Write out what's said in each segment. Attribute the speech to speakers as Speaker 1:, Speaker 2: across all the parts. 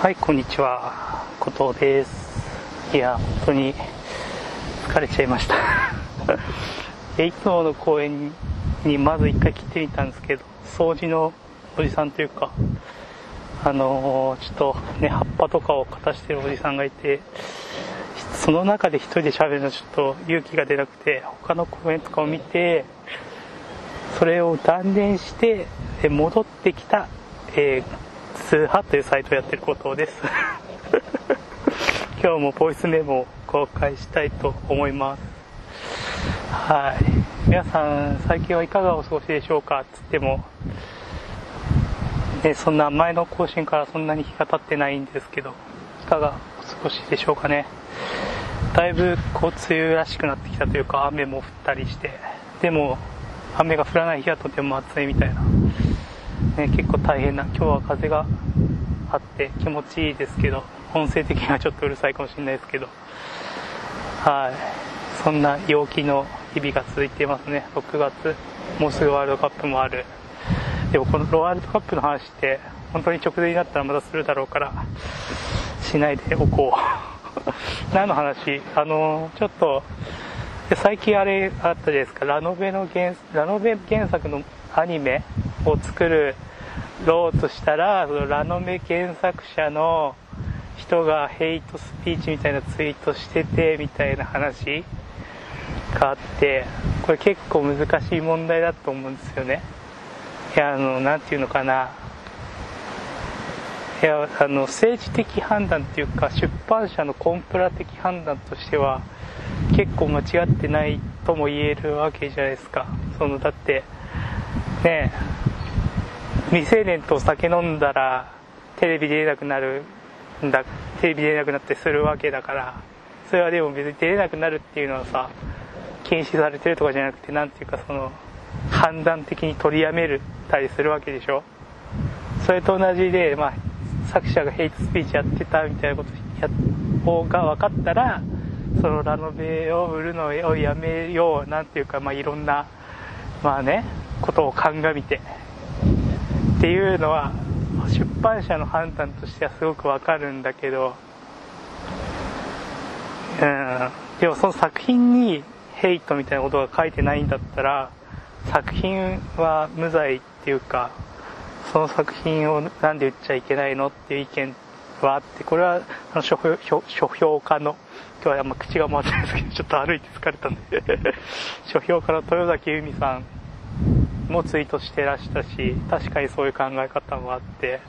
Speaker 1: はい、こんにちは。後藤です。いや、本当に疲れちゃいました。でいつもの公園にまず一回来てみたんですけど、掃除のおじさんというか、あのーちょっとね、葉っぱとかを片してるおじさんがいて、その中で一人で喋るのちょっと勇気が出なくて、他の公園とかを見て、それを断念して、戻ってきた、えー通波というサイトをやってることです。今日もボイスメモを公開したいと思います。はい。皆さん、最近はいかがお過ごしでしょうかつっても、ね、そんな前の更新からそんなに日が経ってないんですけど、いかがお過ごしでしょうかね。だいぶこう梅雨らしくなってきたというか雨も降ったりしてでも雨が降らない日はとても暑いみたいな、ね、結構大変な今日は風があって気持ちいいですけど音声的にはちょっとうるさいかもしれないですけど。はい。そんな陽気の日々が続いていますね。6月もうすぐワールドカップもある。でもこのワールドカップの話って本当に直前になったらまたするだろうからしないでおこう。何の話？あのちょっと最近あれあったじゃないですか。ラノベの原ラノベ原作のアニメを作るろうとしたらそのラノベ原作者の人がヘイトスピーチみたいなツイートしててみたいな話があってこれ結構難しい問題だと思うんですよね。いやあのなんていうのかな。いやあの政治的判断っていうか出版社のコンプラ的判断としては結構間違ってないとも言えるわけじゃないですか。そのだってねえ未成年と酒飲んだらテレビ出れなくなるんだテレビ出れなくなってするわけだからそれはでも別に出れなくなるっていうのはさ禁止されてるとかじゃなくて何ていうかその判断的に取りやめるたりするわけでしょ。それと同じで、まあ、作者がヘイトスピーチやってたみたいなことや方が分かったらそのラノベを売るのをやめようなんていうか、まあ、いろんなまあねことを鑑みてっていうのは出版社の判断としてはすごくわかるんだけどうん。でもその作品にヘイトみたいなことが書いてないんだったら作品は無罪っていうかその作品をなんで売っちゃいけないのっていう意見はあってこれはあの書評書評家の今日はあんま口が回ってないですけどちょっと歩いて疲れたんで。書評家の豊崎由美さん。もツイートしてらしたし確かにそういう考え方もあって。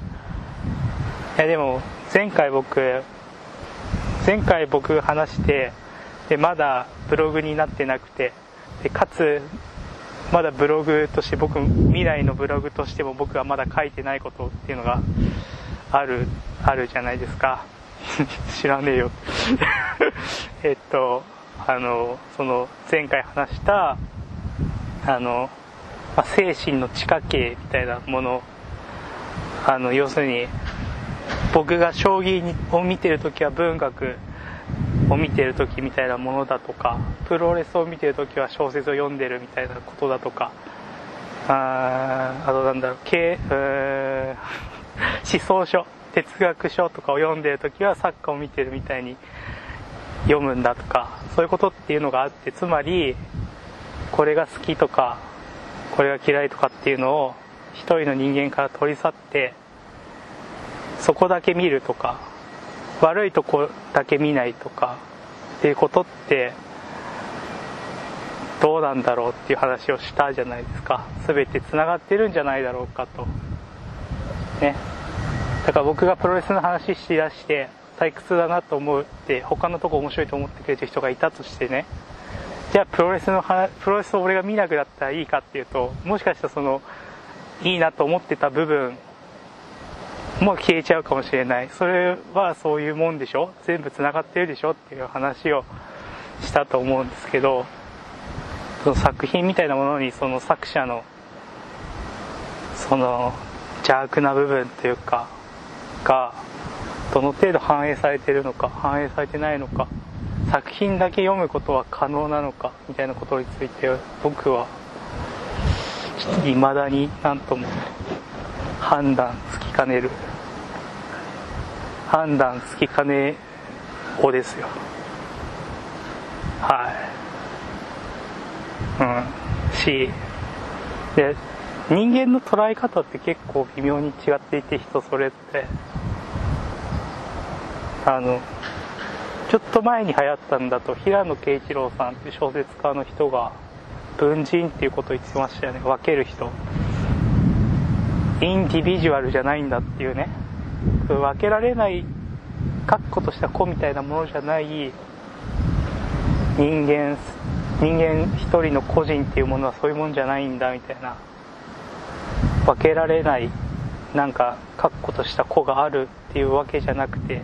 Speaker 1: いやでも前回僕前回僕話してでまだブログになってなくてでかつまだブログとして僕未来のブログとしても僕がまだ書いてないことっていうのがあるあるじゃないですか。知らねえよ。えっとあのその前回話したあの、まあ、精神の地下系みたいなもの。あの要するに僕が将棋を見てる時は文学を見てる時みたいなものだとかプロレスを見てる時は小説を読んでるみたいなことだとか。ああとなんだろう経う 思想書哲学書とかを読んでる時はサッカーを見てるみたいに読むんだとかそういうことっていうのがあってつまりこれが好きとかこれが嫌いとかっていうのを一人の人間から取り去ってそこだけ見るとか悪いとこだけ見ないとかっていうことってどうなんだろうっていう話をしたじゃないですか。全てつながってるんじゃないだろうかと。ね。だから僕がプロレスの話しだして退屈だなと思うって他のとこ面白いと思ってくれてる人がいたとしてね。じゃあプロレスの話プロレスを俺が見なくなったらいいかっていうともしかしたらそのいいなと思ってた部分も消えちゃうかもしれない。それはそういうもんでしょ？全部つながってるでしょ？っていう話をしたと思うんですけどその作品みたいなものにその作者のその邪悪な部分というかがどの程度反映されてるのか反映されてないのか作品だけ読むことは可能なのかみたいなことについて僕は未だに何とも判断つきかねる。判断つきかねおですよ。はい。うん。しで人間の捉え方って結構微妙に違っていて人それってあのちょっと前に流行ったんだと平野啓一郎さんっていう小説家の人が文人っていうことを言ってましたよね。分ける人。インディビジュアルじゃないんだっていうね。分けられない確固とした子みたいなものじゃない人間人間一人の個人っていうものはそういうもんじゃないんだみたいな。分けられないなんか確固とした子があるっていうわけじゃなくて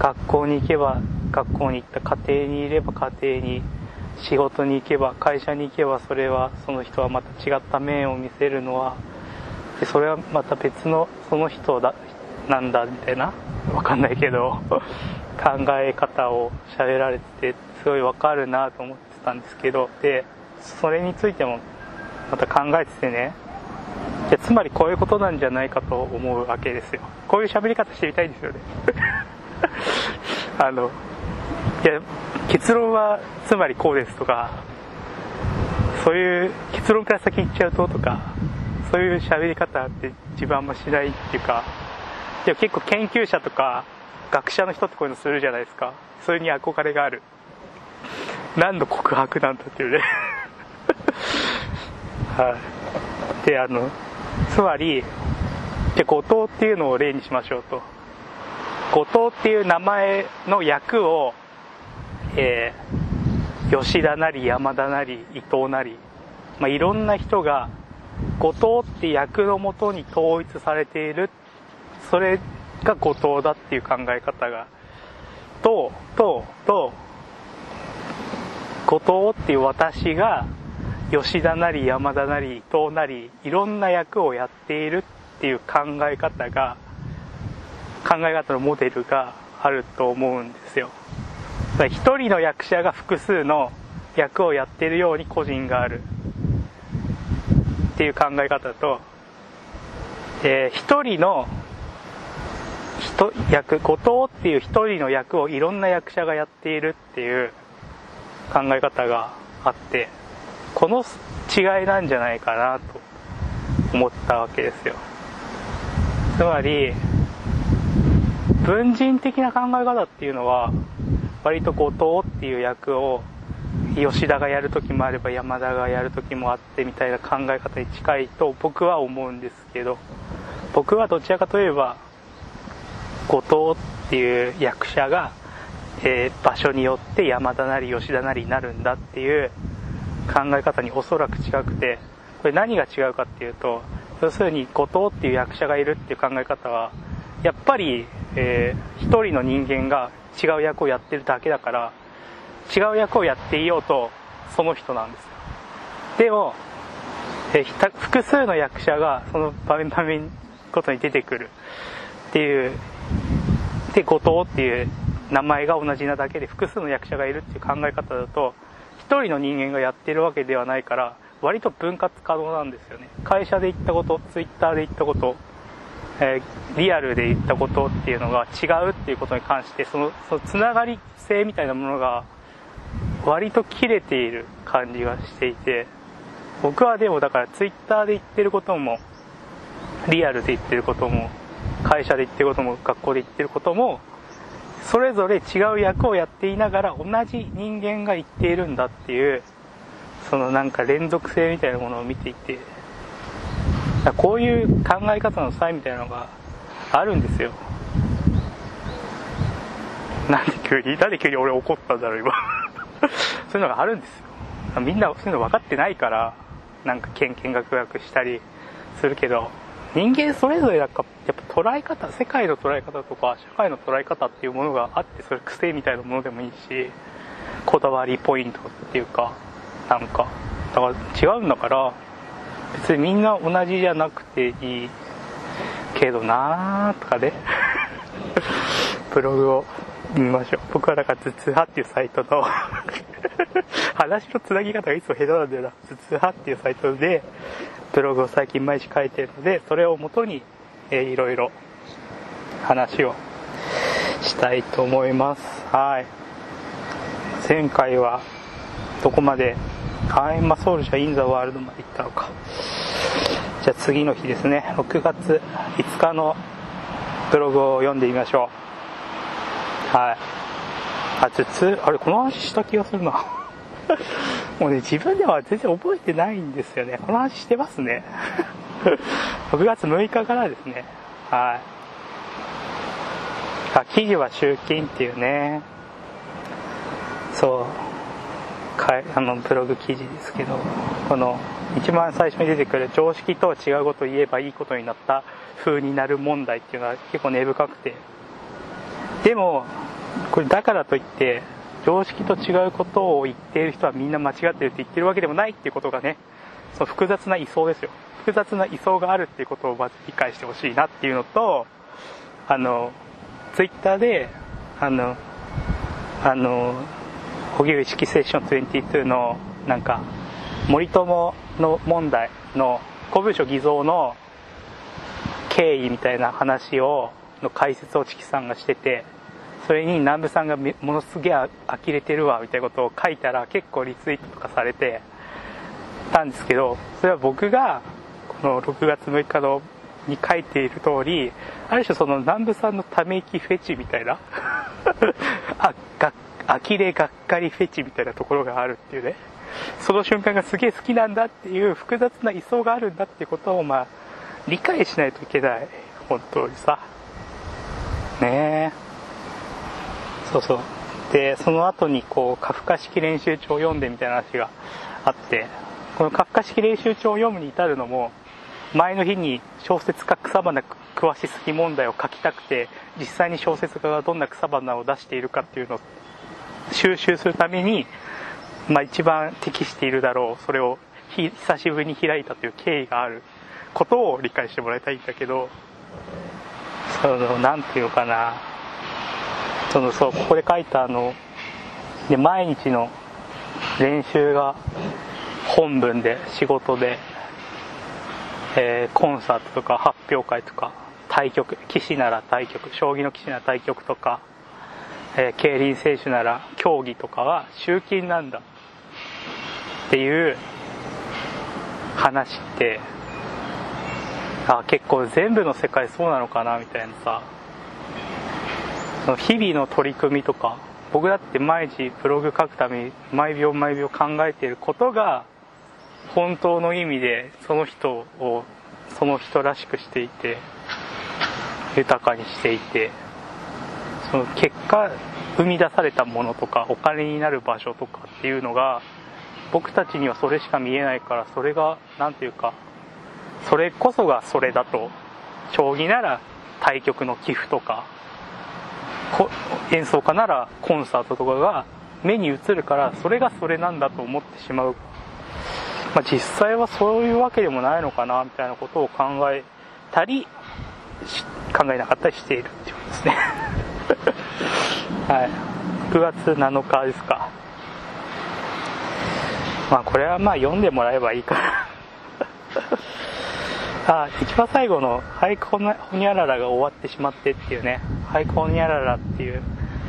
Speaker 1: 学校に行けば学校に行った家庭にいれば家庭に仕事に行けば会社に行けばそれはその人はまた違った面を見せるのはでそれはまた別のその人だなんだみたいなわかんないけど 考え方を喋られててすごいわかるなと思ってたんですけどでそれについてもまた考えててねでつまりこういうことなんじゃないかと思うわけですよ。こういう喋り方してみたいんですよね。あのいや結論はつまりこうですとかそういう結論から先行っちゃうととかそういう喋り方って自分あんましないっていうかでも結構研究者とか学者の人ってこういうのするじゃないですか。それに憧れがある。何の告白なんだっていうね。はい。であのつまりじゃ後藤っていうのを例にしましょうと。後藤っていう名前の役を、えー、吉田なり山田なり伊藤なり、まあ、いろんな人が後藤って役のもとに統一されている。それが後藤だっていう考え方が。とうとうとう後藤っていう私が吉田なり山田なり伊藤なりいろんな役をやっているっていう考え方が考え方のモデルがあると思うんですよ。一人の役者が複数の役をやっているように個人がある。っていう考え方と、えー、一人の人役後藤っていう一人の役をいろんな役者がやっているっていう考え方があってこの違いなんじゃないかなと思ったわけですよ。つまり文人的な考え方っていうのは割と後藤っていう役を吉田がやる時もあれば山田がやる時もあってみたいな考え方に近いと僕は思うんですけど僕はどちらかといえば後藤っていう役者が、えー、場所によって山田なり吉田なりになるんだっていう考え方におそらく違くてこれ何が違うかっていうと要するに後藤っていう役者がいるっていう考え方はやっぱり、えー、一人の人間が違う役をやってるだけだから違う役をやっていようとその人なんですよ。でも、えー、複数の役者がその場面場面ごとに出てくる。っていうで後藤っていう名前が同じなだけで複数の役者がいるっていう考え方だと一人の人間がやってるわけではないから割と分割可能なんですよね。会社で言ったことツイッターで言ったこと、えー、リアルで言ったことっていうのが違うっていうことに関してそのそのつながり性みたいなものが割と切れている感じがしていて僕はでもだからツイッターで言ってることもリアルで言ってることも会社で言ってることも学校で言ってることもそれぞれ違う役をやっていながら同じ人間が言っているんだっていうそのなんか連続性みたいなものを見ていてこういう考え方の差みたいなのがあるんですよ。なんで急になんで急に俺怒ったんだろう今。そういうのがあるんですよ。みんなそういうの分かってないからなんかけんけんがくがくしたりするけど人間それぞれなんかやっぱ捉え方世界の捉え方とか社会の捉え方っていうものがあってそれ癖みたいなものでもいいしこだわりポイントっていうかなんかだから違うんだから別にみんな同じじゃなくていいけどなーとかね。ブログを見ましょう。僕はだから頭痛派っていうサイトの 話のつなぎ方がいつも下手なんだよな。頭痛派っていうサイトでブログを最近毎日書いてるのでそれをもとに、えー、いろいろ話をしたいと思います。はい。前回はどこまでアイマソルジャーインザワールドまで行ったのか。じゃあ次の日ですね。6月5日のブログを読んでみましょう。はい。あちょつあれこの話した気がするな。もうね自分では全然覚えてないんですよね。この話してますね。6月6日からですね。はい。あ記事は集金っていうね。そう。かあのブログ記事ですけどこの一番最初に出てくる常識とは違うことを言えばいいことになった風になる問題っていうのは結構根深くて。でもこれだからといって常識と違うことを言っている人はみんな間違ってるって言ってるわけでもないっていうことがねその複雑な位相ですよ。複雑な位相があるっていうことをまず理解してほしいなっていうのとあのツイッターであのあの荻上式セッション22のなんか森友の問題の公文書偽造の経緯みたいな話をの解説をチキさんがしててそれに南部さんがものすげえ呆れてるわみたいなことを書いたら結構リツイートとかされてたんですけどそれは僕がこの6月6日のに書いている通りある種その南部さんのため息フェチみたいな あが呆れがっかりフェチみたいなところがあるっていうね。その瞬間がすげえ好きなんだっていう複雑な位相があるんだっていうことをまあ理解しないといけない。本当にさ。ねえ。そうそう。でその後にこうカフカ式練習帳を読んでみたいな話があってこのカフカ式練習帳を読むに至るのも前の日に小説家草花詳しすぎ問題を書きたくて実際に小説家がどんな草花を出しているかっていうのを収集するために、まあ、一番適しているだろうそれを久しぶりに開いたという経緯があることを理解してもらいたいんだけどその何て言うかな。そのそうここで書いたあので毎日の練習が本文で仕事で、えー、コンサートとか発表会とか対局棋士なら対局将棋の棋士なら対局とか、えー、競輪選手なら競技とかは集金なんだっていう話ってあ結構全部の世界そうなのかなみたいなさその日々の取り組みとか僕だって毎日ブログ書くために毎秒毎秒考えていることが本当の意味でその人をその人らしくしていて豊かにしていてその結果生み出されたものとかお金になる場所とかっていうのが僕たちにはそれしか見えないからそれが何て言うかそれこそがそれだと将棋なら対局の寄付とか演奏家ならコンサートとかが目に映るからそれがそれなんだと思ってしまう、まあ、実際はそういうわけでもないのかなみたいなことを考えたり考えなかったりしているっていうことですね。はい。9月7日ですか。まあこれはまあ読んでもらえばいいから あ一番最後の「俳句ほにゃらら」が終わってしまってっていうね「俳句ほにゃらら」っていう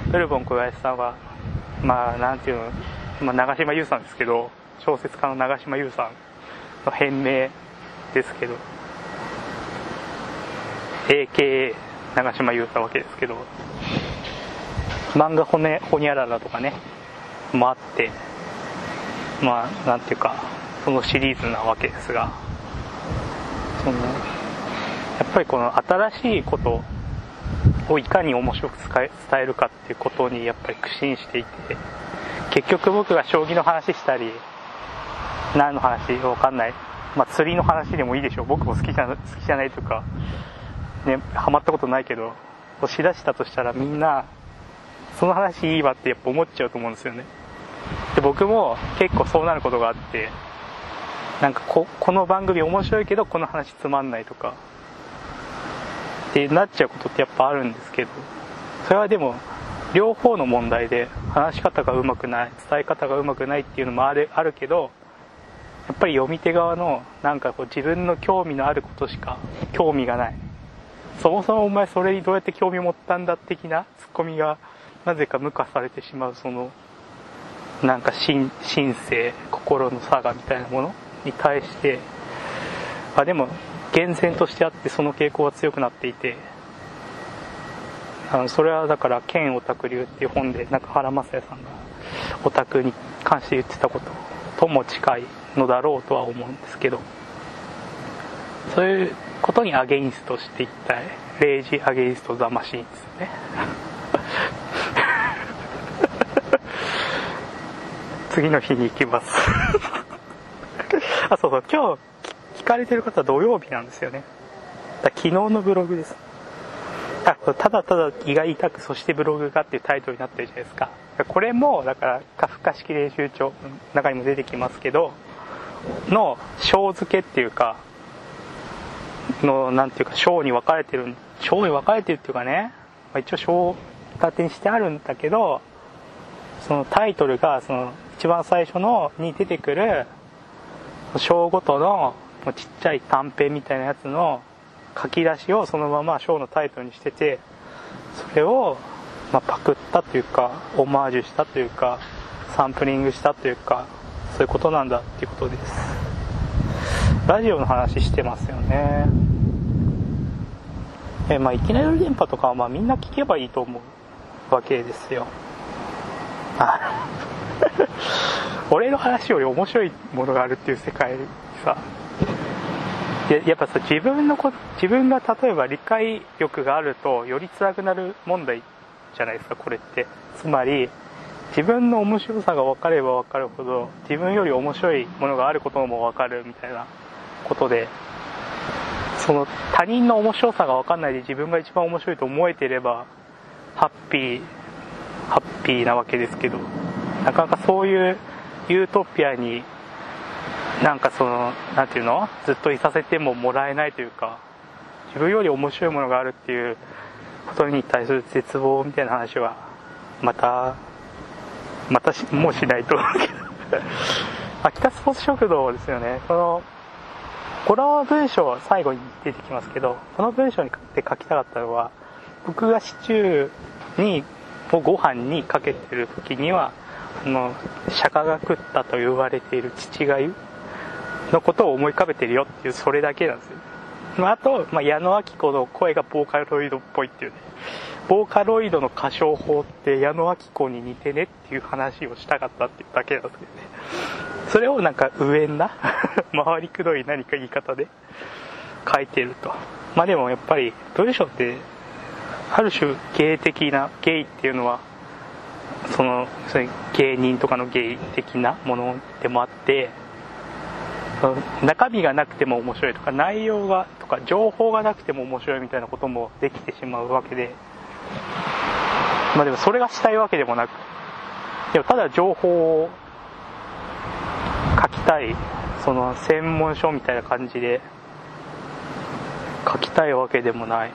Speaker 1: ブルボン小林さんはまあなんていうの、まあ、長島優さんですけど小説家の長島優さんの変名ですけど。AKA 長島優たわけですけど。漫画ほ,、ね、ほにゃららとかねもあってまあなんていうかそのシリーズなわけですがそのやっぱりこの新しいことをいかに面白く伝えるかっていうことにやっぱり苦心していて結局僕が将棋の話したり何の話わかんない、まあ、釣りの話でもいいでしょう。僕も好きじゃ好きじゃないというかねハマったことないけど押しだしたとしたらみんなその話いいわってやっぱ思っちゃうと思うんですよね。で僕も結構そうなることがあってなんかここの番組面白いけどこの話つまんないとかってなっちゃうことってやっぱあるんですけどそれはでも両方の問題で話し方がうまくない伝え方がうまくないっていうのもあるあるけどやっぱり読み手側のなんかこう自分の興味のあることしか興味がない。そもそもお前それにどうやって興味持ったんだ的なツッコミがなぜか無化されてしまうそのなんか神性心の差がみたいなものに対してあでも厳然としてあってその傾向が強くなっていてあのそれはだから「剣オタク流」っていう本で中原雅也さんがオタクに関して言ってたこととも近いのだろうとは思うんですけどそういうことにアゲインストしていったいレイジ・アゲインスト・ザ・マシーンですね。次の日に行きます。あそうそう。今日聞かれてる方は土曜日なんですよね。だ昨日のブログです。あただただ胃が痛くそしてブログがっていうタイトルになってるじゃないですか。これもだからカフカ式練習帳の中にも出てきますけどの章付けっていうかのなんていうか章に分かれてる章に分かれてるっていうかね、まあ、一応章立てにしてあるんだけどそのタイトルがその一番最初のに出てくる章ごとのちっちゃい短編みたいなやつの書き出しをそのままショーのタイトルにしててそれを、まあ、パクったというかオマージュしたというかサンプリングしたというかそういうことなんだっていうことです。ラジオの話してますよね。えまあいきなり電波とかはまあみんな聞けばいいと思う。わけですよ。あ。俺の話より面白いものがあるっていう世界さ。でやっぱさ自分のこ自分が例えば理解力があるとより辛くなる問題じゃないですかこれって。つまり自分の面白さが分かれば分かるほど自分より面白いものがあることも分かるみたいなことで。その他人の面白さが分かんないで自分が一番面白いと思えていればハッピーハッピーなわけですけどなかなかそういうユートピアになんかその何て言うの？ずっといさせてももらえないというか自分より面白いものがあるっていうことに対する絶望みたいな話はまたまたもうしないと。思うけど秋田スポーツ食堂ですよね。このこの文章最後に出てきますけどこの文章にで書きたかったのは僕がシチューにをご飯にかけてる時にはあの釈迦が食ったと言われている父がゆのことを思い浮かべてるよっていうそれだけなんですよ、まあ、あと、まあ、矢野明子の声がボーカロイドっぽいっていうね。ボーカロイドの歌唱法って矢野明子に似てねっていう話をしたかったっていうだけなんですけどね。それをなんか上んな 回りくどい何か言い方で書いてると。まあでもやっぱり文章ってある種芸的な芸っていうのはその芸人とかの芸的なものでもあって中身がなくても面白いとか内容がとか情報がなくても面白いみたいなこともできてしまうわけで。まあでもそれがしたいわけでもなくでもただ情報を書きたいその専門書みたいな感じで書きたいわけでもない。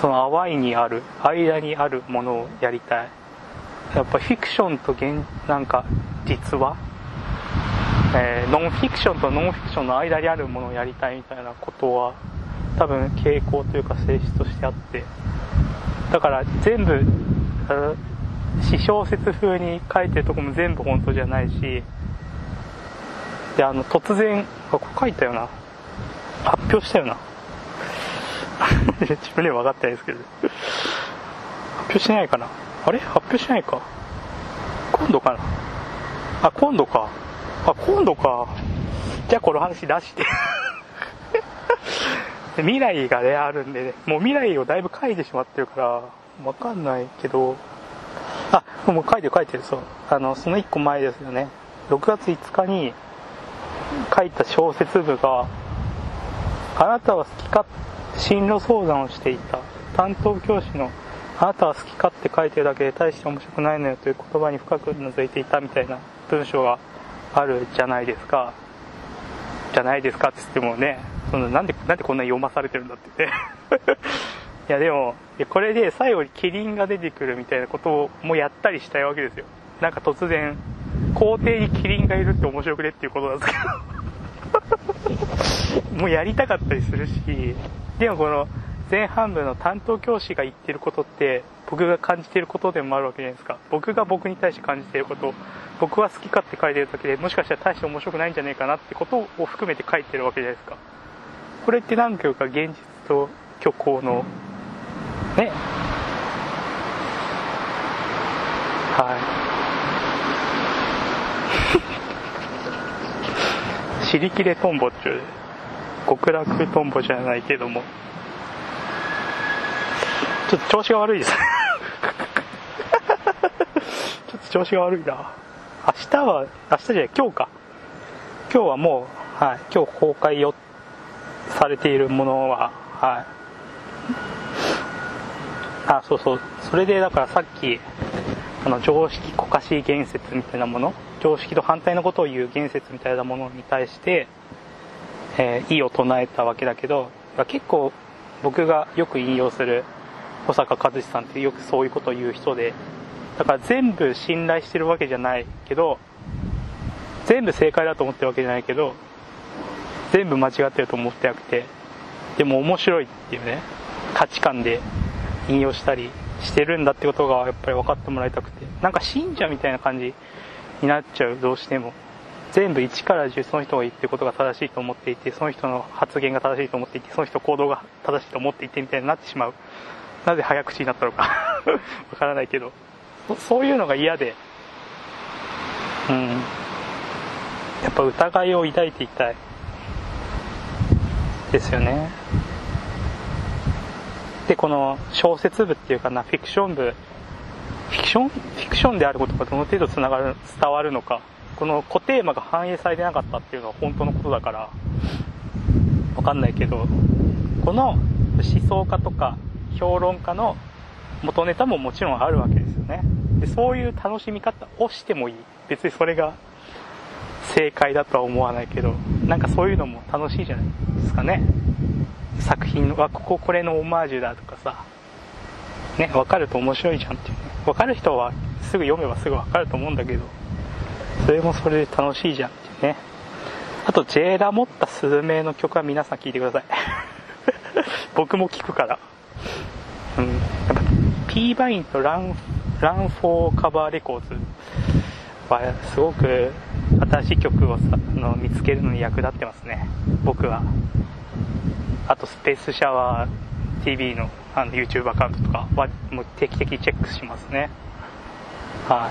Speaker 1: その淡いにある間にあるものをやりたい。やっぱフィクションと現なんか実話？えー、ノンフィクションとノンフィクションの間にあるものをやりたいみたいなことは多分傾向というか性質としてあって。だから全部私小説風に書いてるとこも全部本当じゃないしであの突然あここ書いたよな。発表したよな。自分では分かってないですけど。発表しないかな？あれ？発表しないか。今度かな？あ今度か。あ、今度か。じゃあこの話出して 未来がね、あるんでね、もう未来をだいぶ書いてしまってるから、わかんないけど、あ、もう書いてる書いてる、そう。あの、その1個前ですよね。6月5日に書いた小説部が、あなたは好きか、進路相談をしていた。担当教師の、あなたは好きかって書いてるだけで大して面白くないのよという言葉に深く覗いていたみたいな文章があるじゃないですかじゃないですかって言ってもねそのなんでなんでこんなに読まされてるんだって言って いやでもこれで最後にキリンが出てくるみたいなこともやったりしたいわけですよなんか突然校庭にキリンがいるって面白くねっていうことなんですけど もうやりたかったりするしでもこの前半部の担当教師が言ってることって僕が感じてることでもあるわけじゃないですか。僕が僕に対して感じてること僕は好き勝手書いてるだけでもしかしたら大して面白くないんじゃないかなってことを含めて書いてるわけじゃないですか。これって何ていうか現実と虚構のね。はい。尻切れトンボっちゅう極楽トンボじゃないけども。ちょっと調子が悪いです ちょっと調子が悪いな。明日は明日じゃない今日か。今日はもう、はい、今日公開よされているものははい。あそうそう。それでだからさっきあの常識こかし言説みたいなもの常識と反対のことを言う言説みたいなものに対して、えー、異を唱えたわけだけど結構僕がよく引用する保坂和志さんってよくそういうことを言う人でだから全部信頼してるわけじゃないけど全部正解だと思ってるわけじゃないけど全部間違ってると思ってなくてでも面白いっていうね価値観で引用したりしてるんだってことがやっぱり分かってもらいたくてなんか信者みたいな感じになっちゃうどうしても。全部1から10その人が言ってることが正しいと思っていてその人の発言が正しいと思っていてその人行動が正しいと思っていてみたいになってしまう。なぜ早口になったのか。わからないけど。そういうのが嫌で。うん。やっぱ疑いを抱いていたい。ですよね。でこの小説部っていうかなフィクション部ィクション？フィクションであることがどの程度つながる伝わるのか？この固テーマが反映されてなかったっていうのは本当のことだからわかんないけどこの思想家とか評論家の元ネタももちろんあるわけですよね。でそういう楽しみ方をしてもいい。別にそれが正解だとは思わないけどなんかそういうのも楽しいじゃないですかね。作品はこここれのオマージュだとかさね分かると面白いじゃんっていうね。分かる人はすぐ読めばすぐ分かると思うんだけどそれもそれで楽しいじゃんってね。あと J ラモッタスズメの曲は皆さん聴いてください。僕も聴くから。うん。やっぱ P バインとランランフォーカバーレコーズはすごく新しい曲をさあの見つけるのに役立ってますね。僕は。あとスペースシャワー TV のあの YouTube アカウントとかはもう定期的にチェックしますね。は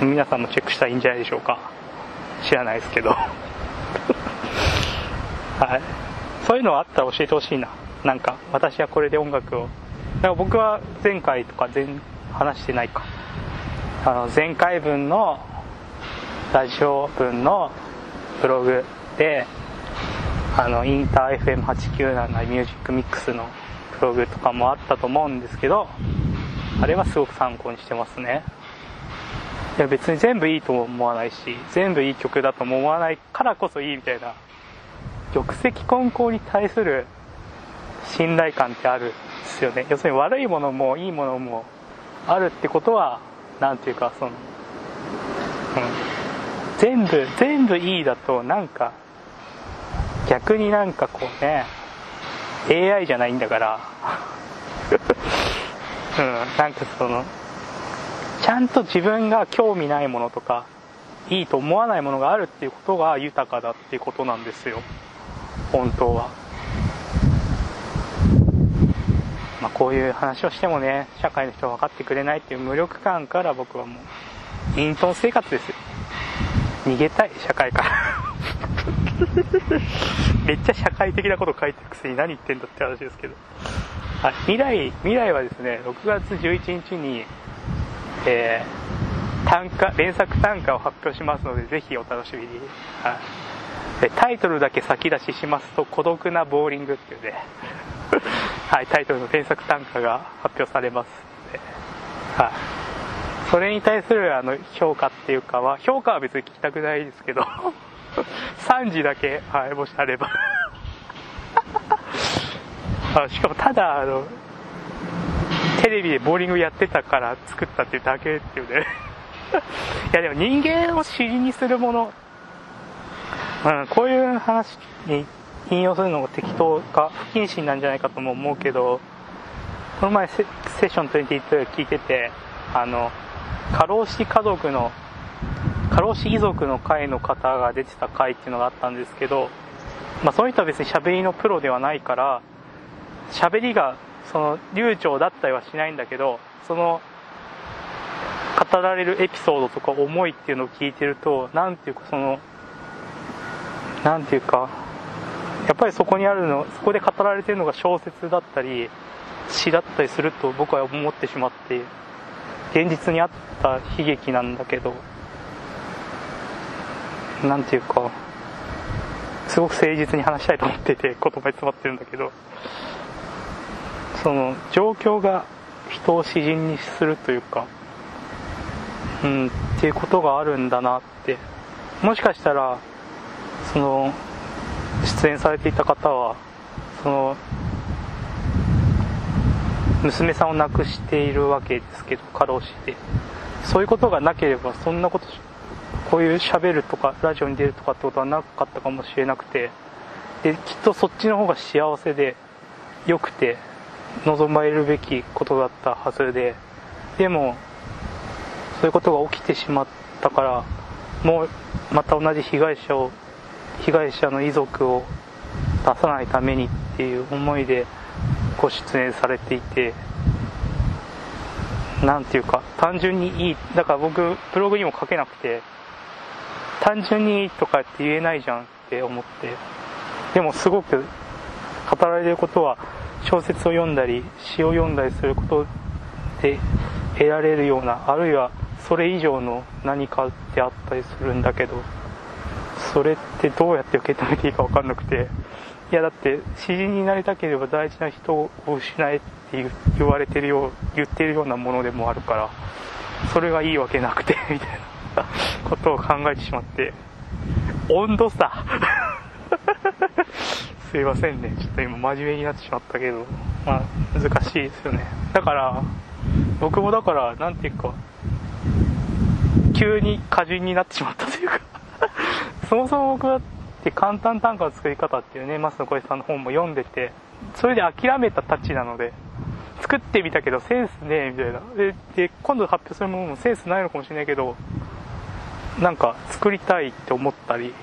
Speaker 1: い。皆さんもチェックしたらいいんじゃないでしょうか。知らないですけど。はい。そういうのあったら教えてほしいな。なんか私はこれで音楽を。だから僕は前回とか全話してないか。あの前回分のラジオ分のブログであのインター FM897 ミュージックミックスのログとかもあったと思うんですけどあれはすごく参考にしてますね。いや別に全部いいとも思わないし全部いい曲だとも思わないからこそいいみたいな玉石混交に対する信頼感ってあるんですよね。要するに悪いものもいいものもあるってことは何ていうかその、うん、全部全部いいだとなんか逆になんかこうね AI じゃないんだから。うん。なんかそのちゃんと自分が興味ないものとかいいと思わないものがあるっていうことが豊かだっていうことなんですよ。本当は。まあこういう話をしてもね社会の人は分かってくれないっていう無力感から僕はもう隠遁生活ですよ。逃げたい社会から めっちゃ社会的なこと書いてるくせに何言ってんだって話ですけど、はい、未来未来はですね6月11日に、えー、短歌連作短歌を発表しますのでぜひお楽しみに、はい、タイトルだけ先出ししますと「孤独なボーリング」っていうね。はい、タイトルの連作短歌が発表されます。ので、はい、それに対するあの評価っていうかは評価は別に聞きたくないですけど。3時だけ、はい、もしあれば。あしかもただあのテレビでボーリングやってたから作ったっていうだけっていうね。いやでも人間を尻にするもの、うん、こういう話に引用するのが適当か不謹慎なんじゃないかとも思うけどこの前セッション22聞いててあの過労死家族の過労死遺族の会の方が出てた会っていうのがあったんですけど、まあ、その人は別に喋りのプロではないから喋りがその流暢だったりはしないんだけどその語られるエピソードとか思いっていうのを聞いてると何ていうかその何ていうかやっぱりそこにあるのそこで語られてるのが小説だったり詩だったりすると僕は思ってしまって現実にあった悲劇なんだけど。何ていうかすごく誠実に話したいと思ってて 言葉に詰まってるんだけど。その状況が人を詩人にするというかうんっていうことがあるんだなって。もしかしたらその出演されていた方はその娘さんを亡くしているわけですけど過労死で。そういうことがなければそんなことこういう喋るとかラジオに出るとかってことはなかったかもしれなくてできっとそっちの方が幸せで良くて望まれるべきことだったはずででもそういうことが起きてしまったからもうまた同じ被害者を被害者の遺族を出さないためにっていう思いでご出演されていて何ていうか単純にいい。だから僕ブログにも書けなくて単純にいいとかって言えないじゃんって思って。でもすごく語られることは小説を読んだり詩を読んだりすることで得られるようなあるいはそれ以上の何かであったりするんだけどそれってどうやって受け止めていいか分かんなくていやだって詩人になりたければ大事な人を失えって言われてるよう言ってるようなものでもあるからそれがいいわけなくてみたいな。ことを考えてしまって温度差。すいませんね。ちょっと今真面目になってしまったけどまあ難しいですよね。だから僕もだから何ていうか急に過人になってしまったというか そもそも僕だって簡単単価の作り方っていうね増野小石さんの本も読んでてそれで諦めたタッチなので作ってみたけどセンスねえみたいな。でで今度発表するものもセンスないのかもしれないけどなんか作りたいって思ったり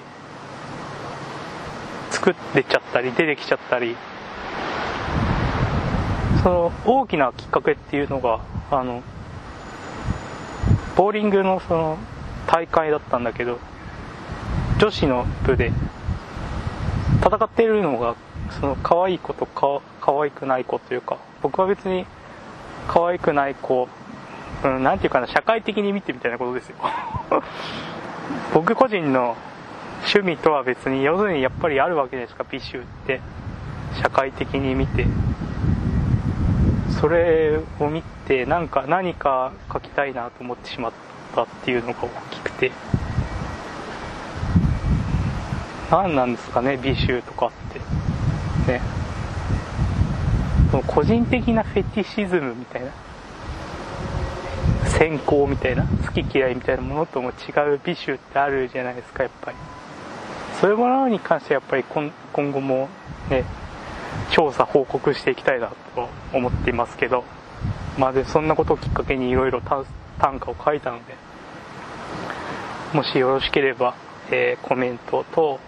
Speaker 1: 作ってちゃったり出てきちゃったりその大きなきっかけっていうのがあのボーリングのその大会だったんだけど女子の部で戦ってるのがその可愛い子とか可愛くない子というか僕は別に可愛くない子うん、なていうかな社会的に見てみたいなことですよ。僕個人の趣味とは別に要するにやっぱりあるわけじゃないですか美醜って。社会的に見て。それを見てなんか何か書きたいなと思ってしまったっていうのが大きくて。何なんですかね美醜とかって。ね。その個人的なフェティシズムみたいな。先行みたいな好き嫌いみたいなものとも違う美醜ってあるじゃないですかやっぱり。そういうものに関してやっぱり今後もね調査報告していきたいなと思っていますけど。まあでそんなことをきっかけにいろいろ短歌を書いたので。もしよろしければ、えー、コメントと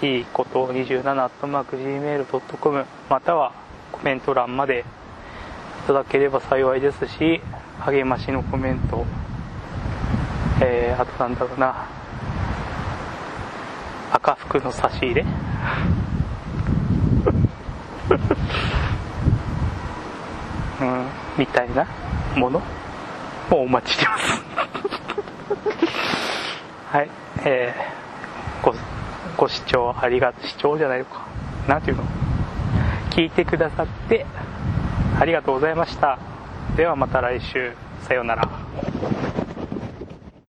Speaker 1: t こと27 gmail.com またはコメント欄までいただければ幸いですし励ましのコメント。えー、あとなんだろうな。赤服の差し入れ。うんみたいな。もの。をお待ちしてます。はい。えー、ごご視聴ありが視聴じゃないのか。なんていうの？聞いてくださってありがとうございました。ではまた来週。さようなら。